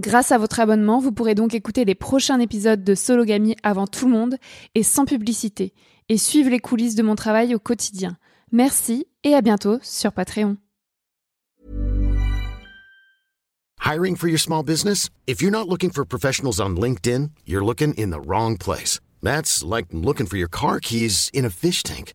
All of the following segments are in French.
Grâce à votre abonnement, vous pourrez donc écouter les prochains épisodes de Sologamy avant tout le monde et sans publicité, et suivre les coulisses de mon travail au quotidien. Merci et à bientôt sur Patreon. Hiring for your small business? If you're not looking for professionals on LinkedIn, you're looking in the wrong place. That's like looking for your car keys in a fish tank.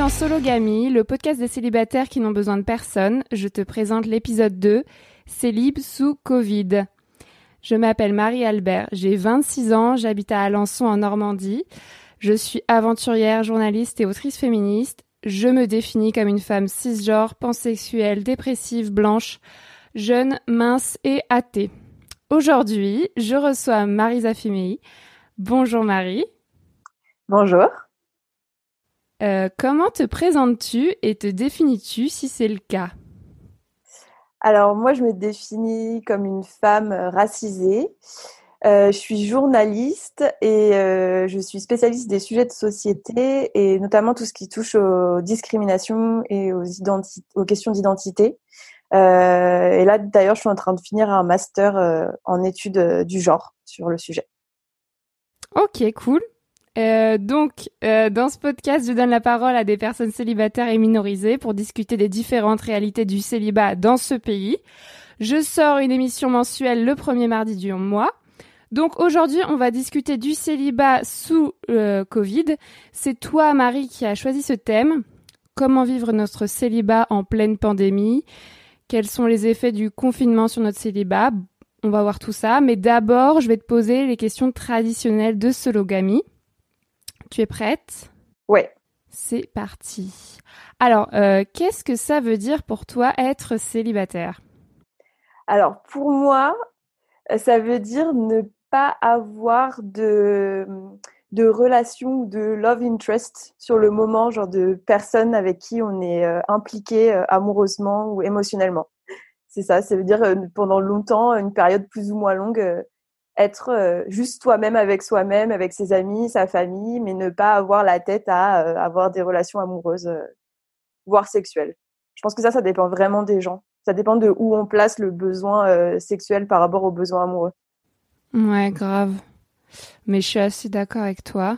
dans Sologamy, le podcast des célibataires qui n'ont besoin de personne. Je te présente l'épisode 2, Célib sous Covid. Je m'appelle Marie-Albert, j'ai 26 ans, j'habite à Alençon en Normandie. Je suis aventurière, journaliste et autrice féministe. Je me définis comme une femme cisgenre, pansexuelle, dépressive, blanche, jeune, mince et athée. Aujourd'hui, je reçois Marisa Fimei. Bonjour Marie. Bonjour. Euh, comment te présentes-tu et te définis-tu si c'est le cas? Alors moi, je me définis comme une femme euh, racisée. Euh, je suis journaliste et euh, je suis spécialiste des sujets de société et notamment tout ce qui touche aux discriminations et aux, questions d'identité. Euh, et là, d'ailleurs, je suis en train de finir un master en études du genre sur le sujet. Ok, cool. Euh, donc, euh, dans ce podcast, je donne la parole à des personnes célibataires et minorisées pour discuter des différentes réalités du célibat dans ce pays. Je sors une émission mensuelle le premier mardi du mois. Donc aujourd'hui, on va discuter du célibat sous euh, Covid. C'est toi, Marie, qui a choisi ce thème. Comment vivre notre célibat en pleine pandémie? Quels sont les effets du confinement sur notre célibat? On va voir tout ça. Mais d'abord, je vais te poser les questions traditionnelles de Sologamy. Tu es prête? Ouais. C'est parti. Alors, euh, qu'est-ce que ça veut dire pour toi être célibataire? Alors pour moi, euh, ça veut dire ne pas avoir de de relation ou de love interest sur le moment, genre de personnes avec qui on est euh, impliqué euh, amoureusement ou émotionnellement. C'est ça, ça veut dire pendant longtemps, une période plus ou moins longue, être euh, juste toi-même avec soi-même, avec ses amis, sa famille, mais ne pas avoir la tête à euh, avoir des relations amoureuses, euh, voire sexuelles. Je pense que ça, ça dépend vraiment des gens. Ça dépend de où on place le besoin sexuel par rapport au besoin amoureux. Ouais, grave. Mais je suis assez d'accord avec toi.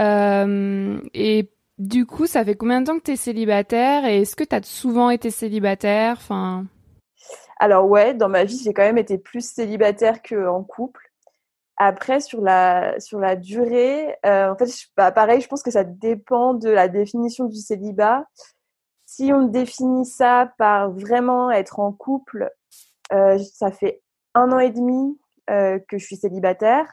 Et du coup, ça fait combien de temps que tu es célibataire et est-ce que tu as souvent été célibataire? Enfin, Alors ouais, dans ma vie, j'ai quand même été plus célibataire qu'en couple. Après, sur la, sur la durée, euh, en fait, je- bah, pareil, je pense que ça dépend de la définition du célibat. Si on définit ça par vraiment être en couple, euh, ça fait un an et demi euh, que je suis célibataire.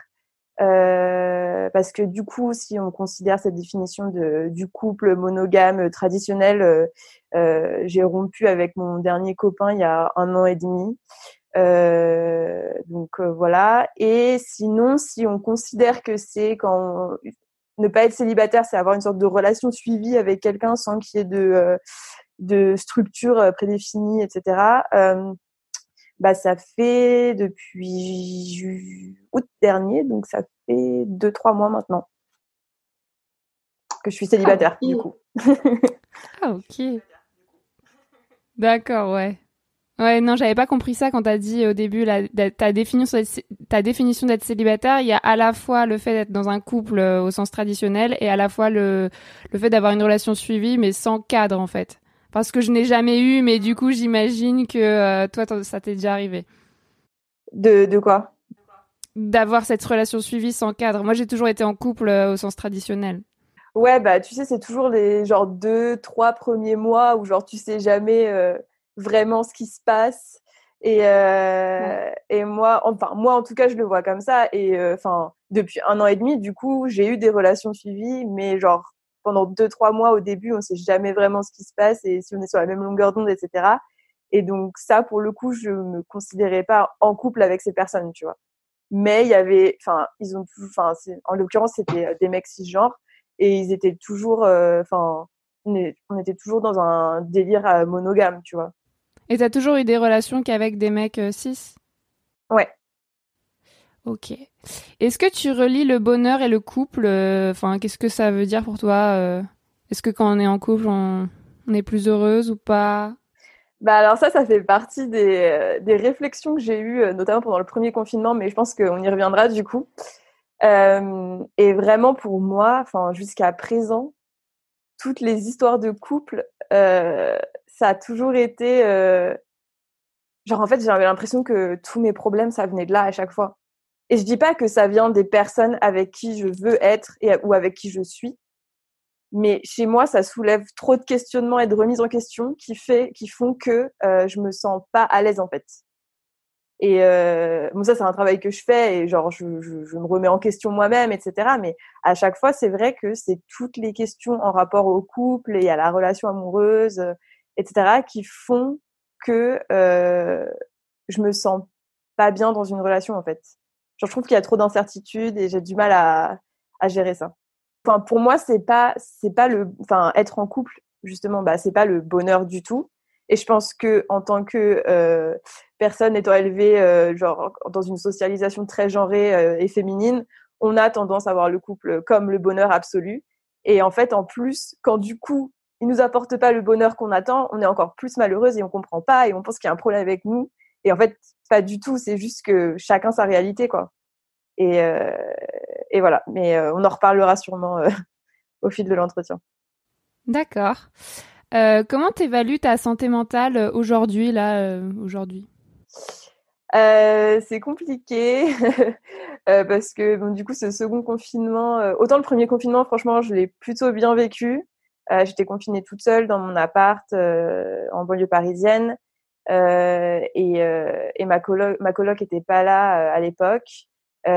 Euh, parce que du coup, si on considère cette définition de, du couple monogame traditionnel, euh, euh, j'ai rompu avec mon dernier copain il y a un an et demi. Euh, donc euh, voilà. Et sinon, si on considère que c'est quand ne pas être célibataire, c'est avoir une sorte de relation suivie avec quelqu'un sans qu'il y ait de, euh, de structure euh, prédéfinie, etc. Bah ça fait depuis août dernier, donc ça fait deux trois mois maintenant que je suis célibataire ok. du coup. ah ok. D'accord, ouais. Ouais, non, j'avais pas compris ça quand t'as dit au début la, ta définition ta définition d'être célibataire. Il y a à la fois le fait d'être dans un couple euh, au sens traditionnel et à la fois le le fait d'avoir une relation suivie mais sans cadre en fait. Parce que je n'ai jamais eu, mais du coup j'imagine que euh, toi ça t'est déjà arrivé De de quoi? D'avoir cette relation suivie sans cadre. Moi j'ai toujours été en couple euh, au sens traditionnel. Ouais, bah tu sais, c'est toujours les genre deux, trois premiers mois où genre tu sais jamais euh, vraiment ce qui se passe. Et, et moi, enfin moi en tout cas, je le vois comme ça. Et enfin depuis un an et demi, du coup, j'ai eu des relations suivies, mais genre pendant deux, trois mois au début, on sait jamais vraiment ce qui se passe et si on est sur la même longueur d'onde, etc. Et donc ça, pour le coup, je me considérais pas en couple avec ces personnes, tu vois. Mais il y avait, enfin, ils ont, enfin, en l'occurrence, c'était euh, des mecs cisgenres et ils étaient toujours, euh, enfin, on était toujours dans un délire euh, monogame, tu vois. Et t'as toujours eu des relations qu'avec des mecs euh, cis? Ouais. Ok. Est-ce que tu relis le bonheur et le couple euh, Enfin, qu'est-ce que ça veut dire pour toi euh, Est-ce que quand on est en couple, on, est plus heureuse ou pas? Bah alors ça, ça fait partie des, euh, des réflexions que j'ai eues, notamment pendant le premier confinement, mais je pense qu'on y reviendra du coup. Et vraiment pour moi, enfin jusqu'à présent, toutes les histoires de couple, ça a toujours été, genre en fait, j'avais l'impression que tous mes problèmes, ça venait de là à chaque fois. Et je dis pas que ça vient des personnes avec qui je veux être ou avec qui je suis, mais chez moi, ça soulève trop de questionnements et de remises en question qui, font que euh, je me sens pas à l'aise en fait. Et euh, ça, c'est un travail que je fais et genre, je me remets en question moi-même, etc. Mais à chaque fois, c'est vrai que c'est toutes les questions en rapport au couple et à la relation amoureuse, euh, etc., qui font que euh, je me sens pas bien dans une relation en fait. Je trouve qu'il y a trop d'incertitudes et j'ai du mal à, à gérer ça. Enfin, pour moi, c'est pas, c'est pas le, enfin, être en couple, justement, bah, c'est pas le bonheur du tout. Et je pense que en tant que euh, personne étant élevée, euh, genre dans une socialisation très genrée euh, et féminine, on a tendance à voir le couple comme le bonheur absolu. Et en fait, en plus, quand du coup, il nous apporte pas le bonheur qu'on attend, on est encore plus malheureuse et on comprend pas et on pense qu'il y a un problème avec nous. Et en fait, pas du tout. C'est juste que chacun sa réalité, quoi. Et, euh, et voilà. Mais euh, on en reparlera sûrement euh, au fil de l'entretien. D'accord. Comment t'évalues ta santé mentale aujourd'hui, là, aujourd'hui? C'est compliqué parce que bon, du coup, ce second confinement, autant le premier confinement, franchement, je l'ai plutôt bien vécu. J'étais confinée toute seule dans mon appart en banlieue parisienne et, euh, et ma coloc, ma coloc était pas là euh, à l'époque. Euh,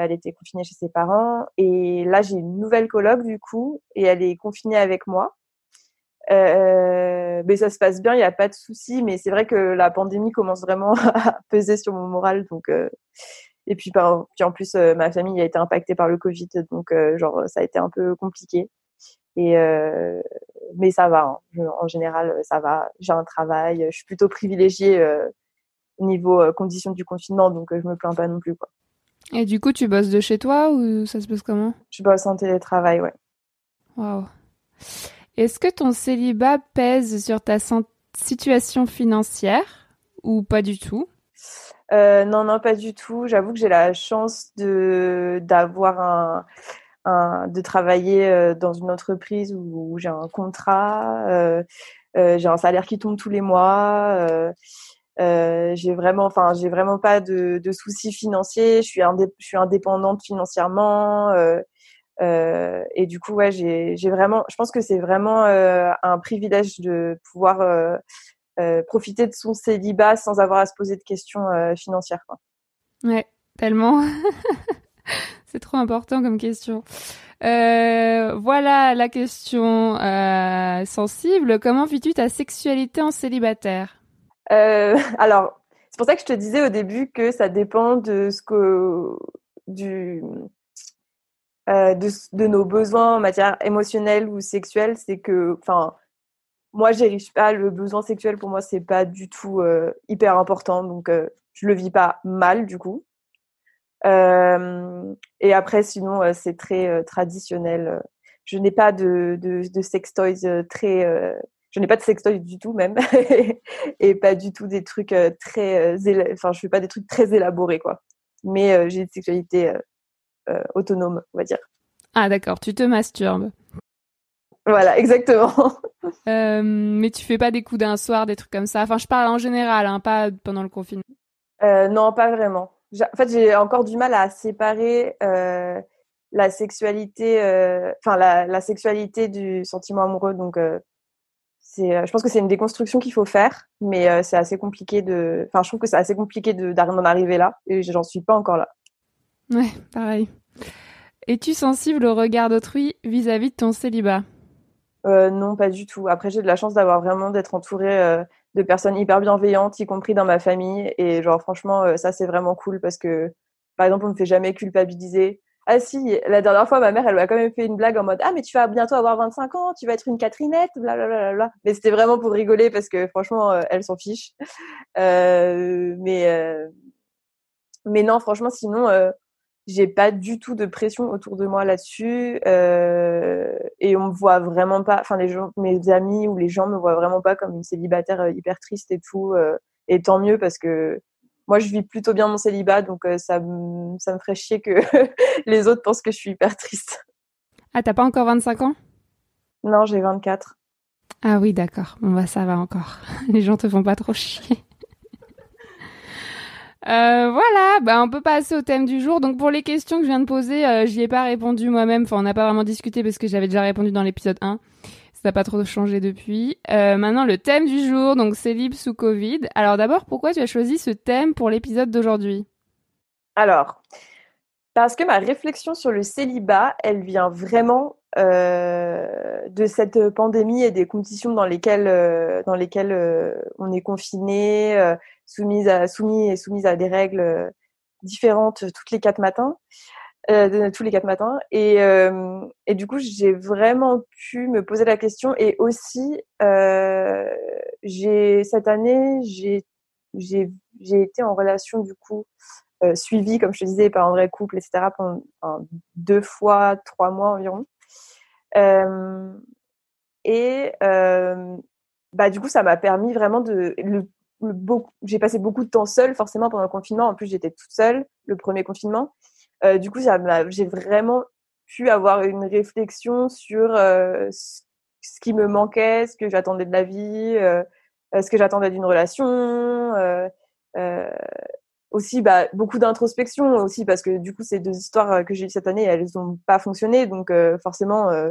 elle était confinée chez ses parents et là j'ai une nouvelle coloc du coup et elle est confinée avec moi. Euh, mais ça se passe bien, il n'y a pas de souci. Mais c'est vrai que la pandémie commence vraiment à peser sur mon moral, donc euh, Et puis, par- puis en plus, euh, ma famille a été impactée par le Covid, donc euh, genre ça a été un peu compliqué. Et euh, mais ça va. hein. Je- en général, ça va. J'ai un travail. Je suis plutôt privilégiée euh, au niveau euh, conditions du confinement, donc euh, je me plains pas non plus. Quoi. Et du coup, tu bosses de chez toi ou ça se passe comment? Je bosse en télétravail, ouais. Waouh. Est-ce que ton célibat pèse sur ta situation financière ou pas du tout? Euh, non, non, pas du tout. J'avoue que j'ai la chance de d'avoir un, un de travailler euh, dans une entreprise où, j'ai un contrat, euh, euh, j'ai un salaire qui tombe tous les mois. Euh, euh, j'ai vraiment, enfin, j'ai vraiment pas de, soucis financiers. Je suis indépendante financièrement. euh, euh, et du coup, ouais, j'ai vraiment, je pense que c'est vraiment euh, un privilège de pouvoir euh, euh, profiter de son célibat sans avoir à se poser de questions euh, financières. Quoi. Ouais, tellement. C'est trop important comme question. Euh, voilà la question euh, sensible. Comment vis-tu ta sexualité en célibataire? Euh, alors, c'est pour ça que je te disais au début que ça dépend de ce que du de, de nos besoins en matière émotionnelle ou sexuelle. C'est que, enfin, moi, j'érige pas le besoin sexuel. Pour moi, c'est pas du tout hyper important, donc je le vis pas mal du coup. Euh, et après, sinon, euh, c'est très euh, traditionnel. Je n'ai pas de, de, de sextoys très. je n'ai pas de sextoys du tout, même. et pas du tout des trucs très. Enfin, je fais pas des trucs très élaborés, quoi. Mais euh, j'ai une sexualité euh, euh, autonome, on va dire. Ah d'accord, tu te masturbes. Voilà, exactement. Mais tu fais pas des coups d'un soir, des trucs comme ça? Enfin, je parle en général, hein, pas pendant le confinement. Non, pas vraiment. En fait, j'ai encore du mal à séparer euh, la sexualité, euh, enfin la, la sexualité du sentiment amoureux. Donc, euh, c'est, je pense que c'est une déconstruction qu'il faut faire, mais c'est assez compliqué de. Enfin, je trouve que c'est assez compliqué de d'en arriver là, et j'en suis pas encore là. Ouais, pareil. Es-tu sensible au regard d'autrui vis-à-vis de ton célibat? Non, pas du tout. Après, j'ai de la chance d'avoir vraiment d'être entourée de personnes hyper bienveillantes, y compris dans ma famille. Et genre, franchement, euh, ça, c'est vraiment cool parce que, par exemple, on ne me fait jamais culpabiliser. Ah si, la dernière fois, ma mère, elle m'a quand même fait une blague en mode Ah, mais tu vas bientôt avoir 25 ans, tu vas être une Catherinette, blablabla. Mais c'était vraiment pour rigoler parce que, franchement, euh, elle s'en fiche. Euh, mais, mais non, franchement, sinon, j'ai pas du tout de pression autour de moi là-dessus euh, et on me voit vraiment pas enfin les gens mes amis ou les gens me voient vraiment pas comme une célibataire euh, hyper triste et tout euh, et tant mieux parce que moi je vis plutôt bien mon célibat donc euh, ça me ça me ferait chier que les autres pensent que je suis hyper triste. Ah, t'as pas encore 25 ans? Non, j'ai 24. Ah oui, d'accord. Bon bah ça va encore. Les gens te font pas trop chier. Euh, voilà, bah on peut passer au thème du jour. Donc pour les questions que je viens de poser, euh, j'y ai pas répondu moi-même. Enfin, on n'a pas vraiment discuté parce que j'avais déjà répondu dans l'épisode 1. Ça n'a pas trop changé depuis. Euh, maintenant, le thème du jour, donc c'est libre sous Covid. Alors d'abord, pourquoi tu as choisi ce thème pour l'épisode d'aujourd'hui? Alors, parce que ma réflexion sur le célibat, elle vient vraiment de cette pandémie et des conditions dans lesquelles, euh, dans lesquelles euh, on est confiné, euh, soumise à, soumis et soumise à des règles euh, différentes toutes les quatre matins, euh, tous les quatre matins. Et, euh, et du coup, j'ai vraiment pu me poser la question. Et aussi, euh, j'ai cette année, j'ai j'ai j'ai été en relation du coup euh, suivi, comme je te disais, par un vrai couple, etc., pendant deux fois, trois mois environ. Et bah, du coup, ça m'a permis vraiment de. J'ai passé beaucoup de temps seule, forcément, pendant le confinement. En plus, j'étais toute seule, le premier confinement. Du coup, j'ai vraiment pu avoir une réflexion sur ce qui me manquait, ce que j'attendais de la vie, ce que j'attendais d'une relation. Aussi bah, beaucoup d'introspection aussi parce que du coup ces deux histoires euh, que j'ai eues cette année elles n'ont pas fonctionné. Donc euh, forcément euh,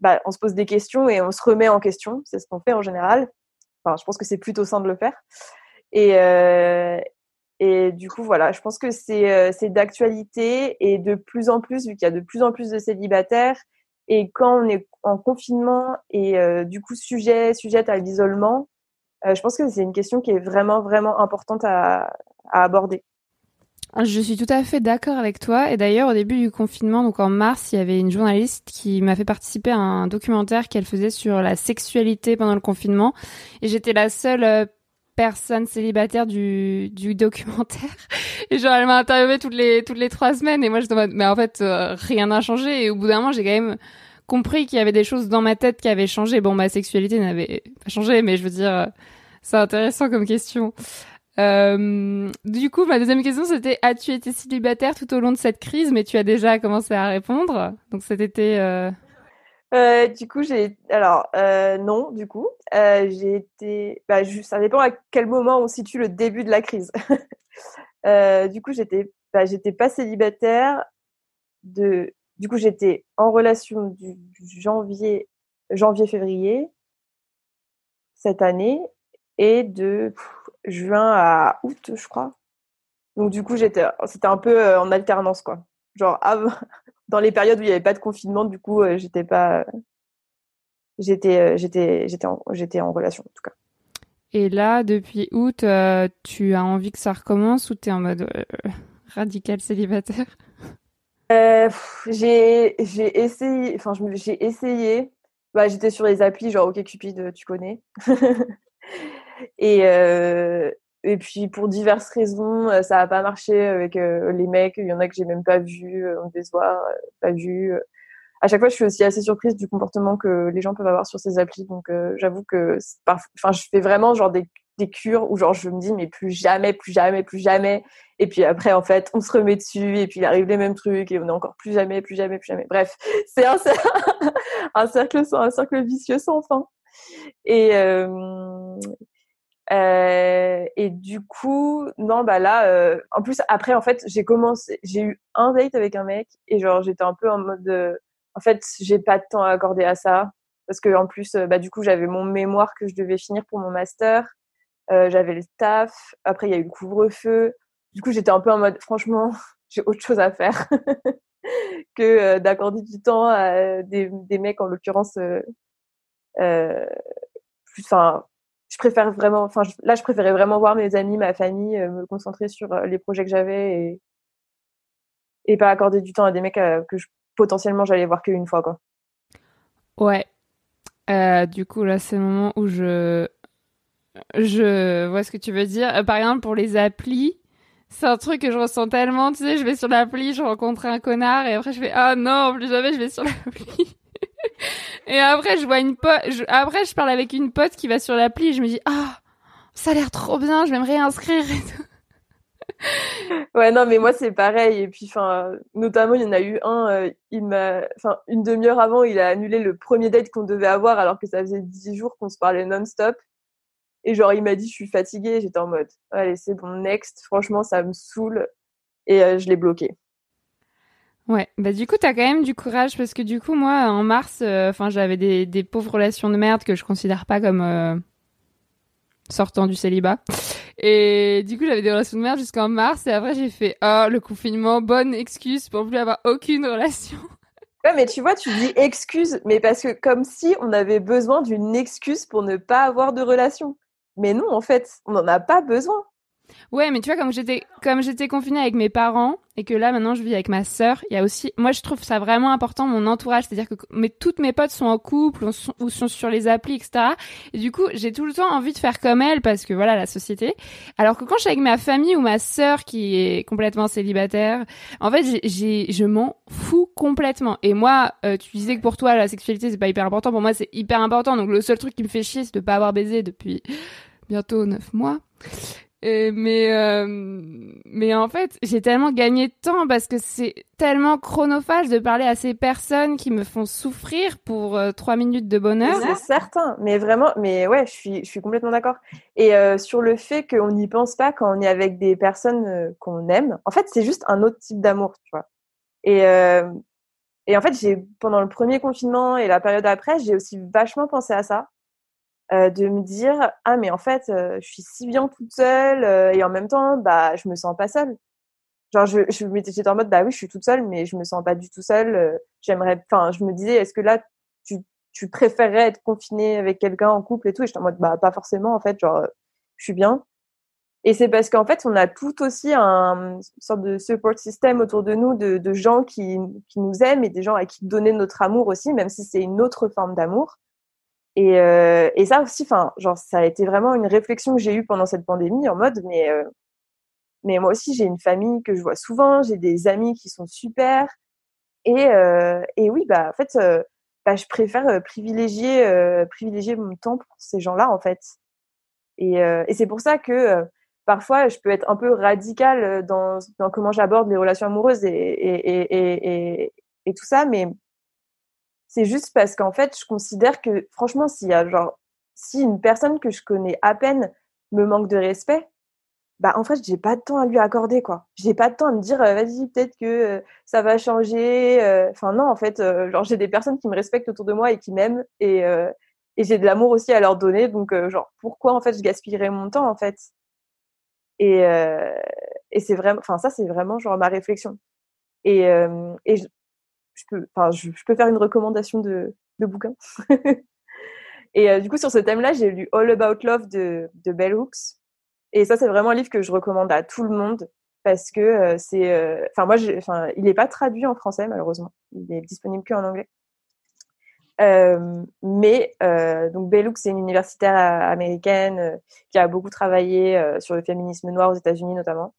bah, on se pose des questions et on se remet en question. C'est ce qu'on fait en général. Enfin je pense que c'est plutôt sain de le faire. Et euh, et du coup voilà je pense que c'est euh, c'est d'actualité et de plus en plus vu qu'il y a de plus en plus de célibataires et quand on est en confinement et euh, du coup sujet sujette à l'isolement je pense que c'est une question qui est vraiment vraiment importante à, à aborder. Je suis tout à fait d'accord avec toi. Et d'ailleurs, au début du confinement, donc en mars, il y avait une journaliste qui m'a fait participer à un documentaire qu'elle faisait sur la sexualité pendant le confinement. Et j'étais la seule euh, personne célibataire du, du documentaire. Et genre, elle m'a interviewé toutes les, toutes les trois semaines. Et moi, en mode, mais en fait, euh, rien n'a changé. Et au bout d'un moment, j'ai quand même compris qu'il y avait des choses dans ma tête qui avaient changé. Bon, ma sexualité n'avait pas changé, mais je veux dire, euh, c'est intéressant comme question. Euh, du coup, ma deuxième question, c'était as-tu été célibataire tout au long de cette crise Mais tu as déjà commencé à répondre? Donc cet été. Euh... Euh, du coup, j'ai alors non, du coup, j'ai été. Bah, je- ça dépend à quel moment on situe le début de la crise. Du coup, j'étais, bah, j'étais pas célibataire. De, du coup, j'étais en relation du, janvier, janvier-février cette année et de juin à août, je crois. Donc du coup, j'étais, c'était un peu euh, en alternance, quoi. Genre dans les périodes où il n'y avait pas de confinement, du coup, euh, j'étais pas, j'étais, euh, j'étais, j'étais en, j'étais en relation en tout cas. Et là, depuis août, euh, tu as envie que ça recommence ou t'es en mode euh, radical célibataire? Euh, pff, j'ai, j'ai essayé, enfin, j'ai essayé. Bah, j'étais sur les applis, genre OkCupid, tu connais. Et, euh, et puis pour diverses raisons, euh, ça n'a pas marché avec euh, les mecs. Il y en a que j'ai même pas vu, on devait se voir, pas vu. À chaque fois, je suis aussi assez surprise du comportement que les gens peuvent avoir sur ces applis. Donc, j'avoue que, enfin, je fais vraiment genre des, des cures où genre je me dis mais plus jamais, plus jamais, plus jamais. Et puis après, en fait, on se remet dessus et puis il arrive les mêmes trucs et on est encore plus jamais, plus jamais, plus jamais. Bref, c'est un, cer- un cercle sans, un cercle vicieux sans fin. Et euh, et du coup, non, bah là, euh, en plus, après, en fait, j'ai commencé, j'ai eu un date avec un mec et genre, j'étais un peu en mode, euh, en fait, j'ai pas de temps à accorder à ça parce que en plus, euh, bah, du coup, j'avais mon mémoire que je devais finir pour mon master, euh, j'avais le taf, après, il y a eu le couvre-feu. Du coup, j'étais un peu en mode, franchement, j'ai autre chose à faire que euh, d'accorder du temps à des, des mecs, en l'occurrence, enfin, je préfère vraiment, enfin, là, je préférais vraiment voir mes amis, ma famille, euh, me concentrer sur euh, les projets que j'avais et, et pas accorder du temps à des mecs euh, que potentiellement j'allais voir qu'une fois, quoi. Ouais. Du coup, là, c'est le moment où je je vois ce que tu veux dire. Par exemple, pour les applis, c'est un truc que je ressens tellement. Tu sais, je vais sur l'appli, je rencontre un connard et après je fais ah non, plus jamais je vais sur l'appli. Et après, je vois une pote. Après, je parle avec une pote qui va sur l'appli et je me dis ah ça a l'air trop bien, je vais me réinscrire. Ouais, non, mais moi, c'est pareil. Et puis, enfin, notamment, il y en a eu un, euh, il m'a, enfin, une demi-heure avant, il a annulé le premier date qu'on devait avoir alors que ça faisait dix jours qu'on se parlait non-stop. Et genre, il m'a dit, je suis fatiguée. J'étais en mode, allez, c'est bon, next. Franchement, ça me saoule. Et euh, je l'ai bloqué. Ouais, bah du coup t'as quand même du courage parce que du coup moi en mars, euh, enfin j'avais des, pauvres relations de merde que je considère pas comme euh, sortant du célibat. Et du coup j'avais des relations de merde jusqu'en mars et après j'ai fait oh le confinement, bonne excuse pour plus avoir aucune relation. Ouais, mais tu vois, tu dis excuse, mais parce que comme si on avait besoin d'une excuse pour ne pas avoir de relation. Mais non, en fait, on n'en a pas besoin. Ouais, mais tu vois comme j'étais comme j'étais confinée avec mes parents et que là maintenant je vis avec ma sœur, il y a aussi moi je trouve ça vraiment important mon entourage, c'est-à-dire que mais toutes mes potes sont en couple ou sont, ou sont sur les applis etc. Et du coup j'ai tout le temps envie de faire comme elle parce que voilà la société. Alors que quand je suis avec ma famille ou ma sœur qui est complètement célibataire, en fait j'ai je m'en fous complètement. Et moi euh, tu disais que pour toi la sexualité c'est pas hyper important, pour moi c'est hyper important. Donc le seul truc qui me fait chier c'est de pas avoir baisé depuis bientôt neuf mois. Mais euh, mais en fait, j'ai tellement gagné de temps parce que c'est tellement chronophage de parler à ces personnes qui me font souffrir pour euh, trois minutes de bonheur. C'est certain, mais vraiment, mais ouais, je suis, je suis complètement d'accord. Et euh, sur le fait qu'on n'y pense pas quand on est avec des personnes qu'on aime, en fait, c'est juste un autre type d'amour, tu vois. Et, et en fait, j'ai pendant le premier confinement et la période après, j'ai aussi vachement pensé à ça, euh, de me dire ah mais en fait, euh, je suis si bien toute seule euh, et en même temps, bah, je me sens pas seule. Genre, je, j'étais en mode bah oui, je suis toute seule, mais je me sens pas du tout seule. euh, J'aimerais, enfin, je me disais, est-ce que là, tu tu préférerais être confinée avec quelqu'un en couple et tout? Et j'étais en mode bah pas forcément en fait genre je suis bien Et c'est parce qu'en fait, on a tout aussi un une sorte de support system autour de nous, de, de gens qui, qui nous aiment et des gens à qui donner notre amour aussi, même si c'est une autre forme d'amour. Et, euh, et ça aussi, enfin, genre, ça a été vraiment une réflexion que j'ai eue pendant cette pandémie en mode, mais, euh, mais moi aussi, j'ai une famille que je vois souvent, j'ai des amis qui sont super. Et, euh, et oui, bah, en fait, euh, bah, je préfère euh, privilégier, euh, privilégier mon temps pour ces gens-là, en fait. Et, et c'est pour ça que parfois, je peux être un peu radicale dans, dans comment j'aborde les relations amoureuses et, et, et, et, et tout ça, mais c'est juste parce qu'en fait, je considère que, franchement, s'il y a genre, si une personne que je connais à peine me manque de respect, bah en fait, j'ai pas de temps à lui accorder, quoi. J'ai pas de temps à me dire, euh, vas-y, peut-être que euh, ça va changer. euh. Enfin non, en fait, genre j'ai des personnes qui me respectent autour de moi et qui m'aiment et et j'ai de l'amour aussi à leur donner. Donc genre pourquoi en fait je gaspillerais mon temps en fait? Et euh, et c'est vraiment, enfin ça c'est vraiment genre ma réflexion. Et euh, et je, je peux, enfin je, peux faire une recommandation de de bouquin. et euh, du coup sur ce thème-là, j'ai lu All About Love de de Bell Hooks. Et ça, c'est vraiment un livre que je recommande à tout le monde parce que euh, c'est, euh, enfin moi, enfin il n'est pas traduit en français malheureusement, il est disponible que en anglais. Mais euh, donc Bellux, c'est une universitaire américaine qui a beaucoup travaillé sur le féminisme noir aux États-Unis notamment.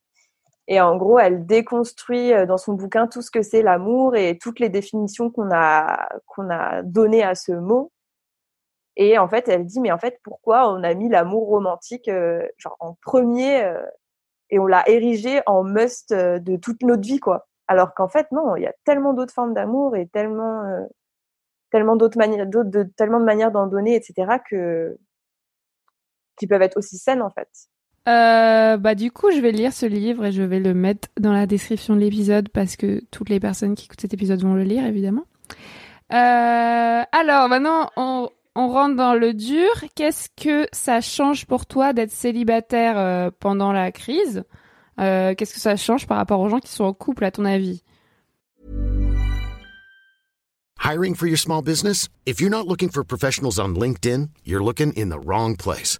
Et en gros, elle déconstruit euh, dans son bouquin tout ce que c'est l'amour et toutes les définitions qu'on a qu'on a données à ce mot. Et en fait, elle dit mais en fait pourquoi on a mis l'amour romantique euh, genre en premier euh, et on l'a érigé en must euh, de toute notre vie quoi. Alors qu'en fait non, il y a tellement d'autres formes d'amour et tellement euh, tellement d'autres manières d'autres de tellement de manières d'en donner etc que qui peuvent être aussi saines en fait. Euh, bah du coup, je vais lire ce livre et je vais le mettre dans la description de l'épisode parce que toutes les personnes qui écoutent cet épisode vont le lire évidemment. Euh, alors maintenant, on, on rentre dans le dur. Qu'est-ce que ça change pour toi d'être célibataire euh, pendant la crise? Qu'est-ce que ça change par rapport aux gens qui sont en couple à ton avis? Hiring for your small business? If you're not looking for professionals on LinkedIn, you're looking in the wrong place.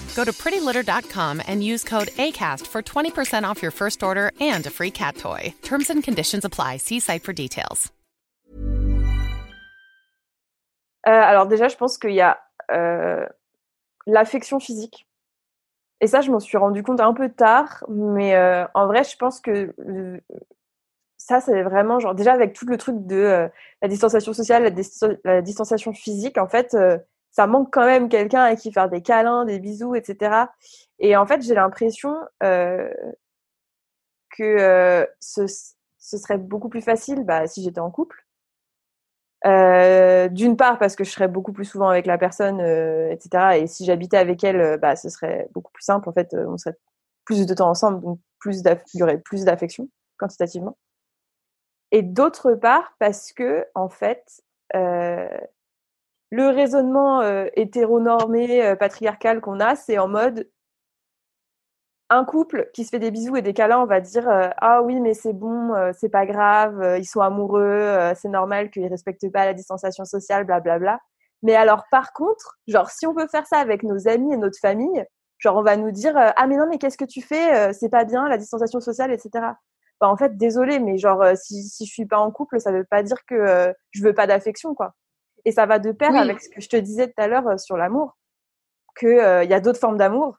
Go to prettylitter.com and use code ACAST for 20% off your first order and a free cat toy. Terms and conditions apply. See site for details. Euh, alors déjà, je pense qu'il y a euh, l'affection physique. Et ça, je m'en suis rendu compte un peu tard, mais euh, en vrai, je pense que euh, ça, c'est vraiment genre déjà avec tout le truc de euh, la distanciation sociale, la, dis- la distanciation physique, en fait, euh, ça manque quand même quelqu'un à qui faire des câlins, des bisous, etc. Et en fait, j'ai l'impression euh, que euh, ce, serait beaucoup plus facile bah, si j'étais en couple. Euh, D'une part parce que je serais beaucoup plus souvent avec la personne, etc. Et si j'habitais avec elle, bah, ce serait beaucoup plus simple. En fait, on serait plus de temps ensemble, donc plus il y aurait plus d'affection quantitativement. Et d'autre part parce que en fait, le raisonnement euh, hétéronormé, euh, patriarcal qu'on a, c'est en mode un couple qui se fait des bisous et des câlins, on va dire euh, ah oui mais c'est bon, c'est pas grave, ils sont amoureux, c'est normal qu'ils respectent pas la distanciation sociale, blablabla. Mais alors par contre, genre si on peut faire ça avec nos amis et notre famille, genre on va nous dire ah mais non mais qu'est-ce que tu fais, c'est pas bien la distanciation sociale, etc. Bah, en fait désolé mais genre si si je suis pas en couple, ça veut pas dire que je veux pas d'affection quoi. Et ça va de pair Oui. avec ce que je te disais tout à l'heure euh, sur l'amour, que euh, y a d'autres formes d'amour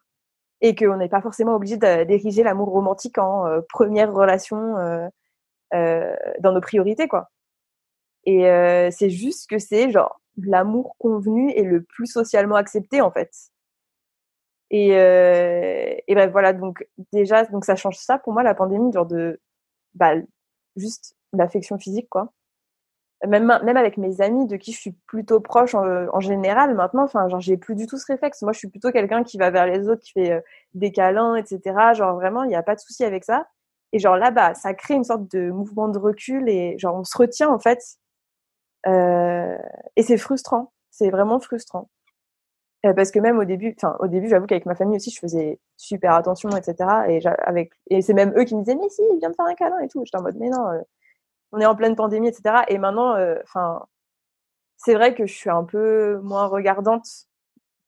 et qu'on n'est pas forcément obligé d'ériger l'amour romantique en euh, première relation euh, dans nos priorités quoi. Et c'est juste que c'est genre l'amour convenu et le plus socialement accepté en fait. Et, et ben voilà donc déjà donc ça change ça pour moi la pandémie genre de bah juste l'affection physique quoi. Même avec mes amis de qui je suis plutôt proche en, en général maintenant enfin genre j'ai plus du tout ce réflexe. Moi je suis plutôt quelqu'un qui va vers les autres qui fait euh, des câlins etc. Genre vraiment il n'y a pas de souci avec ça. Et genre là-bas, ça crée une sorte de mouvement de recul et genre on se retient en fait. Euh, et c'est frustrant. C'est vraiment frustrant. Euh, parce que même au début, enfin au début, j'avoue qu'avec ma famille aussi, je faisais super attention, etc. Et et c'est même eux qui me disaient mais si, viens me faire un câlin et tout. J'étais en mode mais non, euh, on est en pleine pandémie, etc. Et maintenant, euh, enfin, c'est vrai que je suis un peu moins regardante,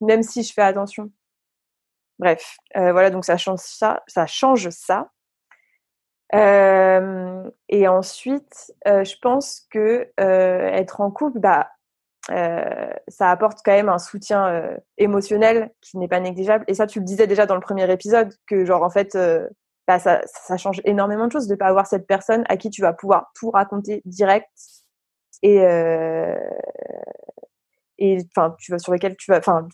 même si je fais attention. Bref, euh, voilà, donc ça change ça, ça change ça. Euh, et ensuite, je pense que être en couple, bah, ça apporte quand même un soutien émotionnel qui n'est pas négligeable. Et ça, tu le disais déjà dans le premier épisode, que genre en fait, bah, ça, ça change énormément de choses de pas avoir cette personne à qui tu vas pouvoir tout raconter direct et euh, et enfin tu vas sur lesquels tu vas, enfin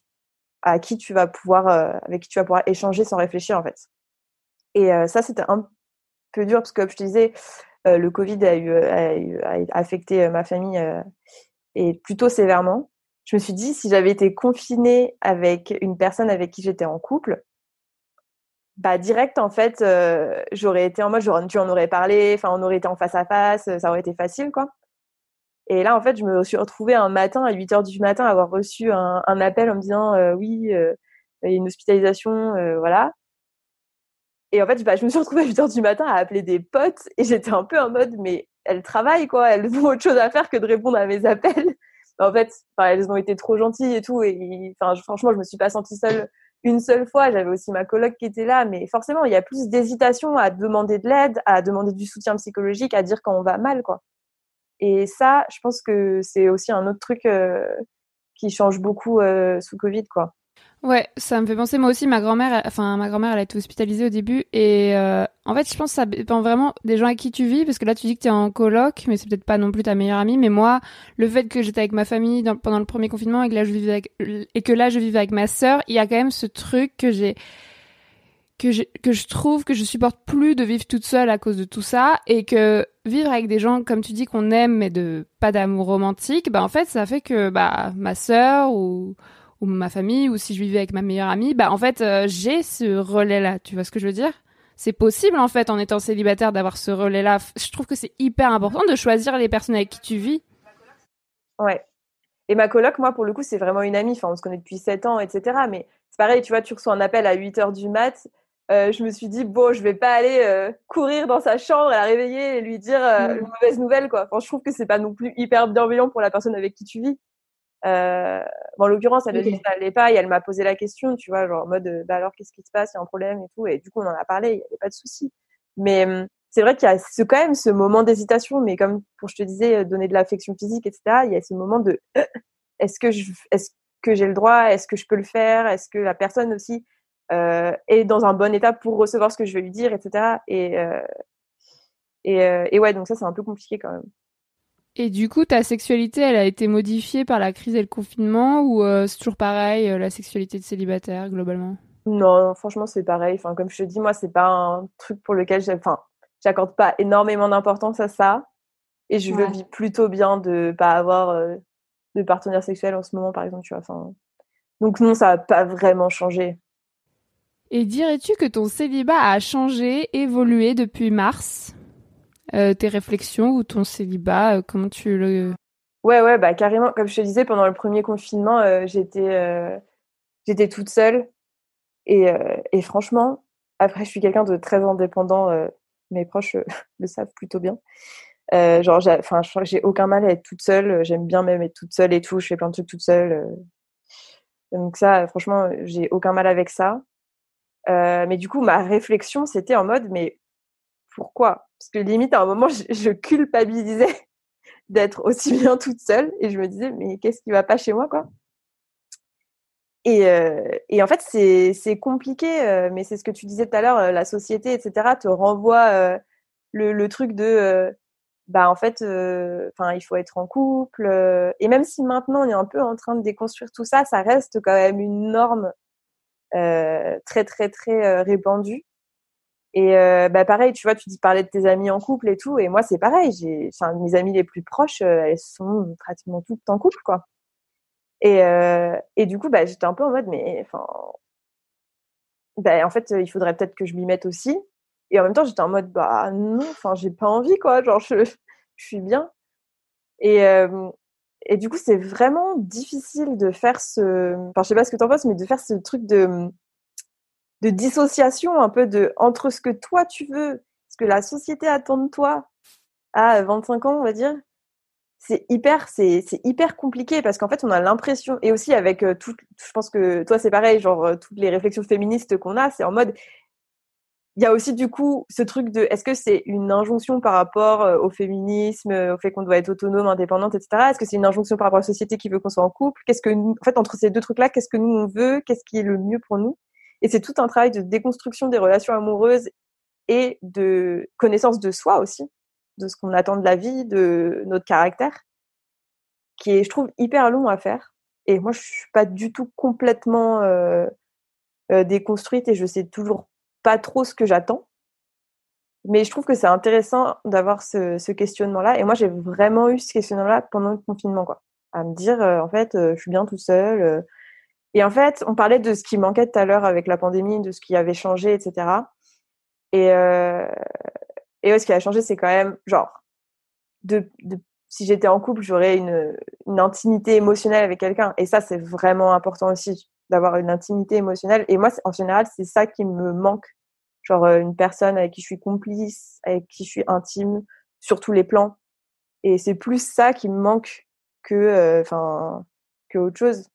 à qui tu vas pouvoir, euh, avec qui tu vas pouvoir échanger sans réfléchir en fait. Et euh, ça, c'était un peu dur parce que comme je te disais, euh, le Covid a, eu, a, eu- a affecté euh, ma famille euh, et plutôt sévèrement. Je me suis dit, si j'avais été confinée avec une personne avec qui j'étais en couple, bah direct en fait, euh, j'aurais été en mode, j'aurais- tu en aurais parlé, enfin on aurait été en face à face, ça aurait été facile quoi. Et là en fait, je me suis retrouvée un matin à 8 heures du matin avoir reçu un, appel en me disant euh, oui, euh, il y a une hospitalisation, voilà. Et en fait, bah, je me suis retrouvée à 8 heures du matin à appeler des potes et j'étais un peu en mode, mais elles travaillent quoi, elles ont autre chose à faire que de répondre à mes appels. En fait, elles ont été trop gentilles et tout. Et franchement, je me suis pas sentie seule une seule fois. J'avais aussi ma coloc qui était là, mais forcément, il y a plus d'hésitation à demander de l'aide, à demander du soutien psychologique, à dire quand on va mal, quoi. Et ça, je pense que c'est aussi un autre truc euh, qui change beaucoup euh, sous Covid, quoi. Ouais, ça me fait penser moi aussi ma grand-mère, enfin ma grand-mère elle a été hospitalisée au début et euh, en fait je pense que ça dépend vraiment des gens avec qui tu vis parce que là tu dis que tu es en coloc mais c'est peut-être pas non plus ta meilleure amie mais moi le fait que j'étais avec ma famille pendant le premier confinement et que là je vivais avec et que là je vivais avec ma sœur, il y a quand même ce truc que j'ai que je, que je trouve que je supporte plus de vivre toute seule à cause de tout ça et que vivre avec des gens comme tu dis qu'on aime mais de pas d'amour romantique bah en fait ça fait que bah ma sœur ou ou ma famille ou si je vivais avec ma meilleure amie bah en fait euh, j'ai ce relais là tu vois ce que je veux dire? C'est possible en fait en étant célibataire d'avoir ce relais là je trouve que c'est hyper important de choisir les personnes avec qui tu vis Ouais. Et ma coloc, moi, pour le coup, c'est vraiment une amie. Enfin, on se connaît depuis 7 ans, etc. Mais c'est pareil, tu vois, tu reçois un appel à 8 heures du mat. Euh, je me suis dit, bon, je vais pas aller euh, courir dans sa chambre et la réveiller et lui dire euh, Mm. une mauvaise nouvelle, quoi. Enfin, je trouve que c'est pas non plus hyper bienveillant pour la personne avec qui tu vis. Euh, bon, en l'occurrence, elle Ok. ne allait pas et elle m'a posé la question, tu vois, genre en mode, euh, bah alors qu'est-ce qui se passe, il y a un problème et tout. Et du coup, on en a parlé, il n'y avait pas de souci. Mais hum, c'est vrai qu'il y a ce, quand même ce moment d'hésitation, mais comme pour je te disais, euh, donner de l'affection physique, etc. Il y a ce moment de, euh, est-ce que je, est-ce que j'ai le droit, est-ce que je peux le faire, est-ce que la personne aussi euh, est dans un bon état pour recevoir ce que je vais lui dire, etc. Et euh, et, euh, et ouais, donc ça c'est un peu compliqué quand même. Et du coup, ta sexualité, elle a été modifiée par la crise et le confinement ou euh, c'est toujours pareil, euh, la sexualité de célibataire, globalement? Non, franchement, c'est pareil. Enfin, comme je te dis, moi, c'est pas un truc pour lequel enfin, j'accorde pas énormément d'importance à ça. Et je le Ouais. vis plutôt bien de pas avoir euh, de partenaire sexuel en ce moment, par exemple, tu vois. Enfin, donc non, ça a pas vraiment changé. Et dirais-tu que ton célibat a changé, évolué depuis mars? Tes réflexions ou ton célibat, euh, comment tu le... Ouais, ouais, bah carrément. Comme je te disais, pendant le premier confinement, euh, j'étais, euh, j'étais toute seule. Et, euh, et franchement, après, je suis quelqu'un de très indépendant. euh, mes proches euh, le savent plutôt bien. Euh, genre, j'ai, enfin, je crois que j'ai aucun mal à être toute seule. euh, J'aime bien même être toute seule et tout. Je fais plein de trucs toute seule. euh. Donc ça, euh, franchement, j'ai aucun mal avec ça. Euh, mais du coup, ma réflexion, c'était en mode, mais pourquoi? Parce que limite, à un moment, je, culpabilisais d'être aussi bien toute seule et je me disais, mais qu'est-ce qui va pas chez moi, quoi? Et, euh, et en fait, c'est compliqué, euh, mais c'est ce que tu disais tout à l'heure, euh, la société, etc., te renvoie le, le truc de, bah en fait, enfin, il faut être en couple. et même si maintenant on est un peu en train de déconstruire tout ça, ça reste quand même une norme très très très répandue. Et euh, bah pareil, tu vois, tu dis parler de tes amis en couple et tout, et moi c'est pareil. J'ai, enfin, mes amies les plus proches, euh, elles sont pratiquement toutes en couple, quoi. Et, euh, et du coup, bah, j'étais un peu en mode, mais enfin, bah, en fait, il faudrait peut-être que je m'y mette aussi. Et en même temps, j'étais en mode, bah non, enfin, j'ai pas envie, quoi. Genre, je, je suis bien. Et, euh, et du coup, c'est vraiment difficile de faire ce, enfin, je sais pas ce que t'en penses, mais de faire ce truc de, de dissociation un peu de entre ce que toi tu veux, ce que la société attend de toi à 25 ans, on va dire, c'est hyper, c'est, hyper compliqué parce qu'en fait, on a l'impression, et aussi avec euh, tout, je pense que toi, c'est pareil, genre, euh, toutes les réflexions féministes qu'on a, c'est en mode, il y a aussi du coup ce truc de, est-ce que c'est une injonction par rapport euh, au féminisme, au fait qu'on doit être autonome, indépendante, etc. Est-ce que c'est une injonction par rapport à la société qui veut qu'on soit en couple? Qu'est-ce que, en fait, entre ces deux trucs-là, qu'est-ce que nous on veut? Qu'est-ce qui est le mieux pour nous? Et c'est tout un travail de déconstruction des relations amoureuses et de connaissance de soi aussi, de ce qu'on attend de la vie, de notre caractère, qui est, je trouve, hyper long à faire. Et moi, je suis pas du tout complètement euh, euh, déconstruite et je sais toujours pas trop ce que j'attends. Mais je trouve que c'est intéressant d'avoir ce, questionnement-là. Et moi, j'ai vraiment eu ce questionnement-là pendant le confinement, quoi. À me dire, euh, en fait, je suis bien tout seul. Et en fait, on parlait de ce qui manquait tout à l'heure avec la pandémie, de ce qui avait changé, etc. Et, euh, et ouais, ce qui a changé, c'est quand même, genre, de, de si j'étais en couple, j'aurais une, une intimité émotionnelle avec quelqu'un. Et ça, c'est vraiment important aussi, d'avoir une intimité émotionnelle. Et moi, en général, c'est ça qui me manque. Genre, euh, une personne avec qui je suis complice, avec qui je suis intime, sur tous les plans. Et c'est plus ça qui me manque que, euh, enfin, que autre chose.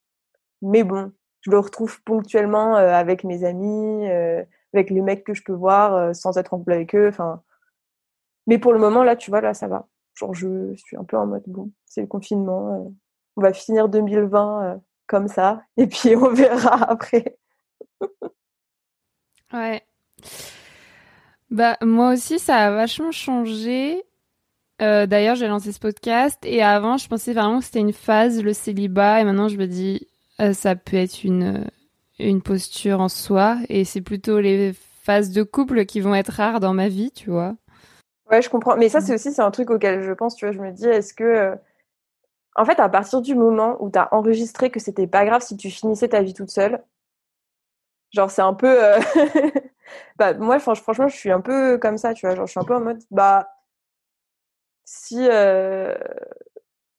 Mais bon, je le retrouve ponctuellement euh, avec mes amis, euh, avec les mecs que je peux voir euh, sans être en couple avec eux. Enfin, mais pour le moment, là, tu vois, là, ça va. Genre, je suis un peu en mode, bon, c'est le confinement. on va finir 2020 euh, comme ça. Et puis, on verra après. Ouais. Bah, moi aussi, ça a vachement changé. D'ailleurs, j'ai lancé ce podcast et avant, je pensais vraiment que c'était une phase, le célibat, et maintenant, je me dis, euh, ça peut être une, une posture en soi, et c'est plutôt les phases de couple qui vont être rares dans ma vie, tu vois. Ouais, je comprends. Mais ça, c'est aussi c'est un truc auquel je pense, tu vois. Je me dis, est-ce que. euh, En fait, à partir du moment où tu as enregistré que c'était pas grave si tu finissais ta vie toute seule, genre, c'est un peu. euh, bah, moi, franch- franchement, je suis un peu comme ça, tu vois. Genre, je suis un peu en mode, bah. Si. euh,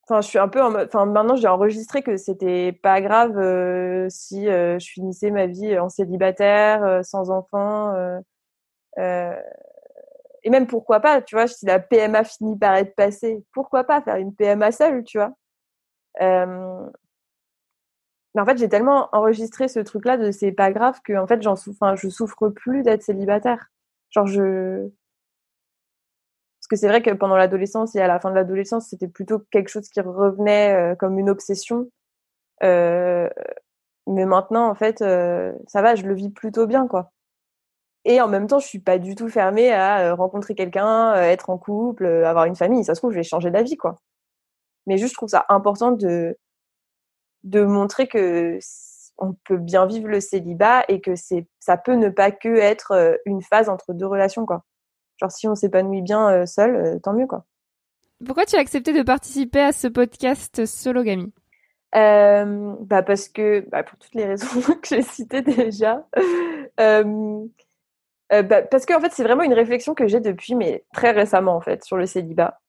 Enfin, je suis un peu en mode. Enfin, maintenant, j'ai enregistré que c'était pas grave euh, si euh, je finissais ma vie en célibataire, euh, sans enfant. euh, euh, et même pourquoi pas, tu vois, si la PMA finit par être passée, pourquoi pas faire une PMA seule, tu vois? Euh, Mais en fait, j'ai tellement enregistré ce truc-là de c'est pas grave que en fait, j'en souffre, enfin, je souffre plus d'être célibataire. Genre, je. Parce que c'est vrai que pendant l'adolescence et à la fin de l'adolescence, c'était plutôt quelque chose qui revenait euh, comme une obsession. Euh, mais maintenant, en fait, euh, ça va, je le vis plutôt bien, quoi. Et en même temps, je suis pas du tout fermée à rencontrer quelqu'un, être en couple, avoir une famille. Ça se trouve, je vais changer d'avis, quoi. Mais juste, je trouve ça important de montrer que on peut bien vivre le célibat et que c'est ça peut ne pas que être une phase entre deux relations, quoi. Genre, si on s'épanouit bien euh, seul, euh, tant mieux, quoi. Pourquoi tu as accepté de participer à ce podcast Sologamy? Euh, bah parce que bah pour toutes les raisons que j'ai citées déjà. Euh, euh, bah, parce que en fait c'est vraiment une réflexion que j'ai depuis mais très récemment en fait sur le célibat.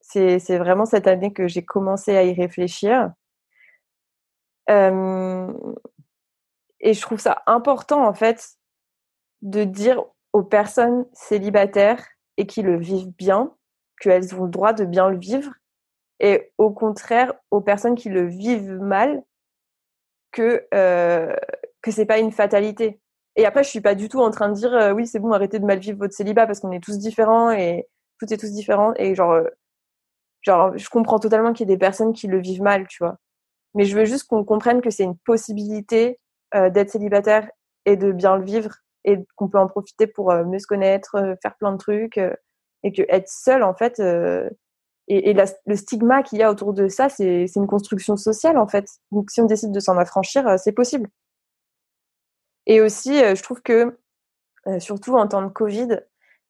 C'est c'est vraiment cette année que j'ai commencé à y réfléchir. Et je trouve ça important en fait de dire aux personnes célibataires et qui le vivent bien qu'elles ont le droit de bien le vivre et au contraire aux personnes qui le vivent mal que euh, que c'est pas une fatalité. Et après, je suis pas du tout en train de dire euh, oui, c'est bon, arrêtez de mal vivre votre célibat parce qu'on est tous différents et tout est tous différent et genre euh, genre je comprends totalement qu'il y ait des personnes qui le vivent mal, tu vois. Mais je veux juste qu'on comprenne que c'est une possibilité euh, d'être célibataire et de bien le vivre et qu'on peut en profiter pour euh, mieux se connaître, euh, faire plein de trucs euh, et que être seul en fait et, le stigma qu'il y a autour de ça, c'est une construction sociale en fait. Donc si on décide de s'en affranchir, c'est possible. Et aussi, je trouve que surtout en temps de Covid,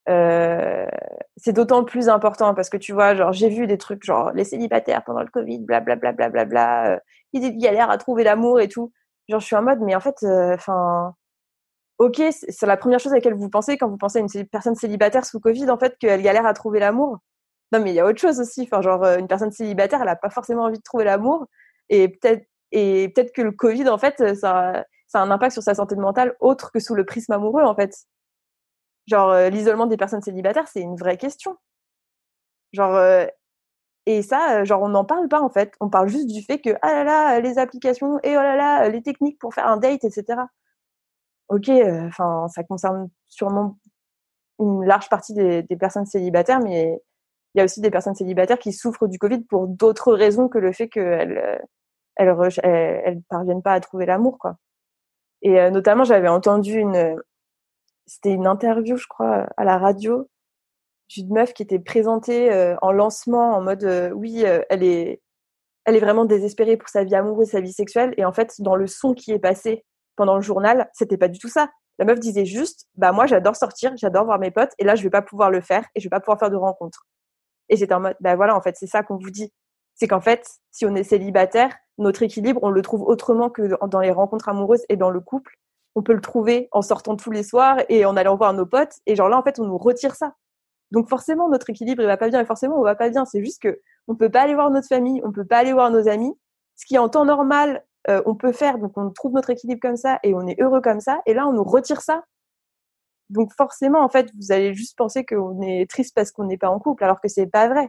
c'est d'autant plus important parce que tu vois, genre j'ai vu des trucs genre les célibataires pendant le Covid, blablabla, bla, bla, bla, bla, euh, ils galèrent à trouver l'amour et tout. Genre je suis en mode, mais en fait, enfin, ok, c'est la première chose à laquelle vous pensez quand vous pensez à une personne célibataire sous Covid, en fait, qu'elle galère à trouver l'amour? Non, mais il y a autre chose aussi. Enfin, genre euh, une personne célibataire, elle a pas forcément envie de trouver l'amour et peut-être peut-être que le Covid, en fait, ça ça a un impact sur sa santé mentale autre que sous le prisme amoureux, en fait. Genre, euh, l'isolement des personnes célibataires, c'est une vraie question. Genre, euh, et ça, euh, genre, on n'en parle pas, en fait. On parle juste du fait que, ah là là, les applications, et oh là là, euh, les techniques pour faire un date, etc. Ok, enfin, ça concerne sûrement une large partie des, personnes célibataires, mais il y a aussi des personnes célibataires qui souffrent du Covid pour d'autres raisons que le fait qu'elles euh, elles, elles, elles parviennent pas à trouver l'amour, quoi. Et euh, notamment, j'avais entendu une, c'était une interview, je crois, à la radio d'une meuf qui était présentée euh, en lancement en mode euh, oui, euh, elle est, elle est vraiment désespérée pour sa vie amoureuse, sa vie sexuelle. Et en fait, dans le son qui est passé pendant le journal, c'était pas du tout ça. La meuf disait juste, bah moi j'adore sortir, j'adore voir mes potes, et là je vais pas pouvoir le faire et je vais pas pouvoir faire de rencontres. Et c'était en mode, bah voilà, en fait c'est ça qu'on vous dit, c'est qu'en fait si on est célibataire, notre équilibre on le trouve autrement que dans les rencontres amoureuses et dans le couple. On peut le trouver en sortant tous les soirs et en allant voir nos potes. Et genre là en fait on nous retire ça. Donc forcément notre équilibre il va pas bien et forcément on va pas bien. C'est juste que on peut pas aller voir notre famille, on peut pas aller voir nos amis. Ce qui en temps normal euh, on peut faire, donc on trouve notre équilibre comme ça et on est heureux comme ça. Et là on nous retire ça. Donc forcément en fait vous allez juste penser qu'on est triste parce qu'on n'est pas en couple, alors que c'est pas vrai.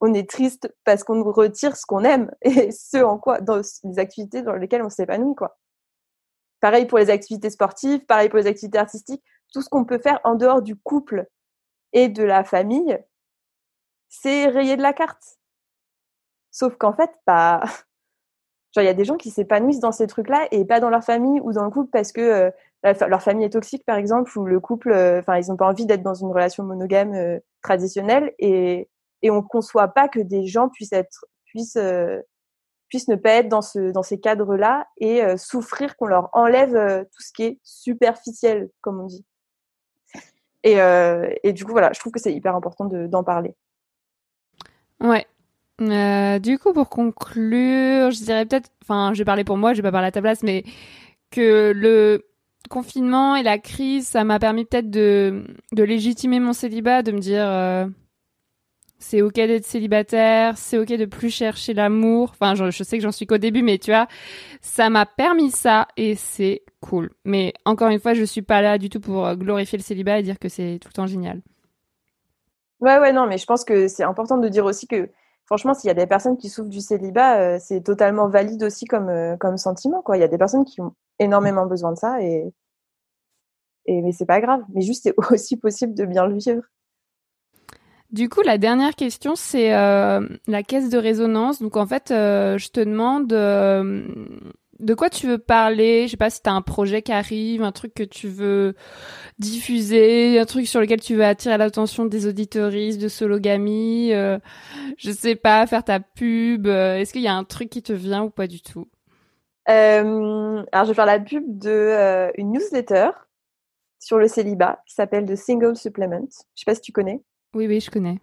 On est triste parce qu'on nous retire ce qu'on aime et ce en quoi dans les activités dans lesquelles on s'épanouit quoi. Pareil pour les activités sportives, pareil pour les activités artistiques, tout ce qu'on peut faire en dehors du couple et de la famille, c'est rayé de la carte. Sauf qu'en fait, bah, genre il y a des gens qui s'épanouissent dans ces trucs-là et pas dans leur famille ou dans le couple parce que euh, leur famille est toxique par exemple ou le couple, euh, enfin ils n'ont pas envie d'être dans une relation monogame euh, traditionnelle et et on conçoit pas que des gens puissent puissent puissent ne pas être dans ce dans ces cadres-là et souffrir qu'on leur enlève tout ce qui est superficiel comme on dit. Et et du coup voilà, je trouve que c'est hyper important de d'en parler. Ouais. Euh, du coup, pour conclure, je dirais peut-être, enfin, je vais parler pour moi, je vais pas parler à ta place, mais que le confinement et la crise, ça m'a permis peut-être de, de légitimer mon célibat, de me dire, euh, c'est ok d'être célibataire, c'est ok de plus chercher l'amour. Enfin, je, je sais que j'en suis qu'au début, mais tu vois, ça m'a permis ça et c'est cool. Mais encore une fois, je suis pas là du tout pour glorifier le célibat et dire que c'est tout le temps génial. Ouais, ouais, non, mais je pense que c'est important de dire aussi que franchement, s'il y a des personnes qui souffrent du célibat, euh, c'est totalement valide aussi comme, euh, comme sentiment. Quoi. Il y a des personnes qui ont énormément besoin de ça et, et mais c'est pas grave. Mais juste, c'est aussi possible de bien le vivre. Du coup, la dernière question, c'est euh, la caisse de résonance. Donc, en fait, je te demande de quoi tu veux parler? Je sais pas si tu as un projet qui arrive, un truc que tu veux diffuser, un truc sur lequel tu veux attirer l'attention des auditoristes de Sologamy. Euh, je sais pas, faire ta pub. euh, Est-ce qu'il y a un truc qui te vient ou pas du tout? Euh, alors, je vais faire la pub de euh, une newsletter sur le célibat qui s'appelle The Single Supplement. Je sais pas si tu connais. Oui, oui, je connais.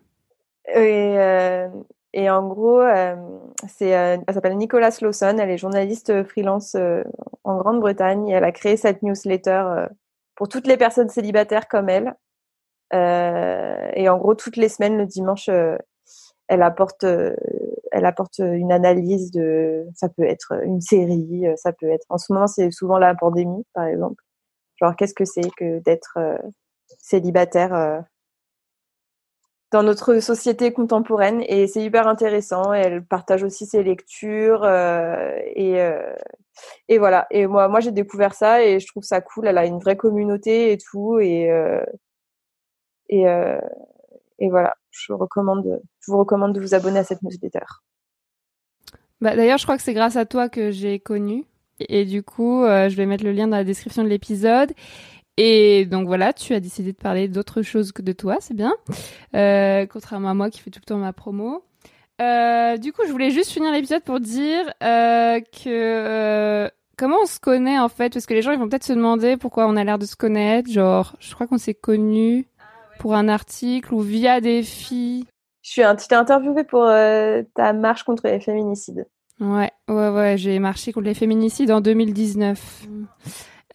Et, et en gros, euh, euh, elle s'appelle Nicola Lawson. Elle est journaliste euh, freelance en Grande-Bretagne. Et elle a créé cette newsletter pour toutes les personnes célibataires comme elle. Et en gros, toutes les semaines, le dimanche, elle apporte, elle apporte une analyse de. Ça peut être une série, ça peut être. En ce moment, c'est souvent la pandémie, par exemple. Genre, qu'est-ce que c'est que d'être célibataire dans notre société contemporaine et c'est hyper intéressant. Elle partage aussi ses lectures euh, et euh, et voilà. Et moi, moi j'ai découvert ça et je trouve ça cool. Elle a une vraie communauté et tout et euh, et et voilà. Je recommande, je vous recommande de vous abonner à cette newsletter. Bah, D'ailleurs, je crois que c'est grâce à toi que j'ai connu. Et du coup, je vais mettre le lien dans la description de l'épisode. Et donc voilà, tu as décidé de parler d'autre chose que de toi, c'est bien. Euh, contrairement à moi qui fais tout le temps ma promo. Euh, du coup, je voulais juste finir l'épisode pour dire euh, que euh, comment on se connaît en fait, parce que les gens ils vont peut-être se demander pourquoi on a l'air de se connaître. Genre, je crois qu'on s'est connus pour un article ou via des filles. Je suis un, tu t'es interviewé pour euh, ta marche contre les féminicides. Ouais, ouais, ouais, j'ai marché contre les féminicides en 2019.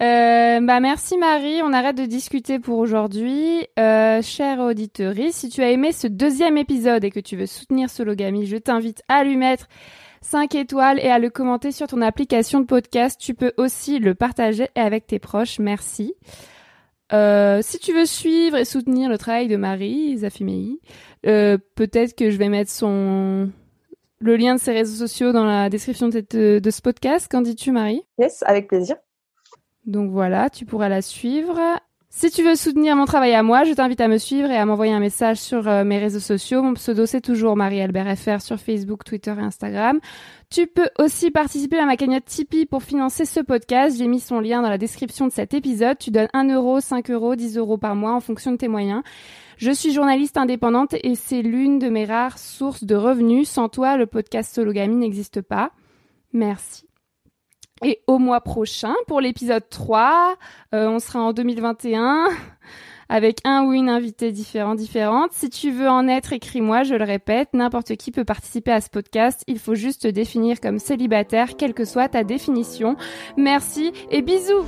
Euh, bah merci Marie, on arrête de discuter pour aujourd'hui. Euh, chère auditeure, si tu as aimé ce deuxième épisode et que tu veux soutenir Sologamy, je t'invite à lui mettre 5 étoiles et à le commenter sur ton application de podcast. Tu peux aussi le partager avec tes proches. Merci. Euh, si tu veux suivre et soutenir le travail de Marie Zafimei, euh, peut-être que je vais mettre son le lien de ses réseaux sociaux dans la description de, de ce podcast. Qu'en dis-tu, Marie? Yes, avec plaisir. Donc voilà, tu pourras la suivre. Si tu veux soutenir mon travail à moi, je t'invite à me suivre et à m'envoyer un message sur euh, mes réseaux sociaux. Mon pseudo, c'est toujours Marie-Albert FR sur Facebook, Twitter et Instagram. Tu peux aussi participer à ma cagnotte Tipeee pour financer ce podcast. J'ai mis son lien dans la description de cet épisode. Tu donnes 1 euro, 5 euros, 10 euros par mois en fonction de tes moyens. Je suis journaliste indépendante et c'est l'une de mes rares sources de revenus. Sans toi, le podcast Sologamy n'existe pas. Merci. Et au mois prochain, pour l'épisode 3, euh, on sera en 2021 avec un ou une invitée différent, différente. Si tu veux en être, écris-moi, je le répète, n'importe qui peut participer à ce podcast. Il faut juste te définir comme célibataire, quelle que soit ta définition. Merci et bisous.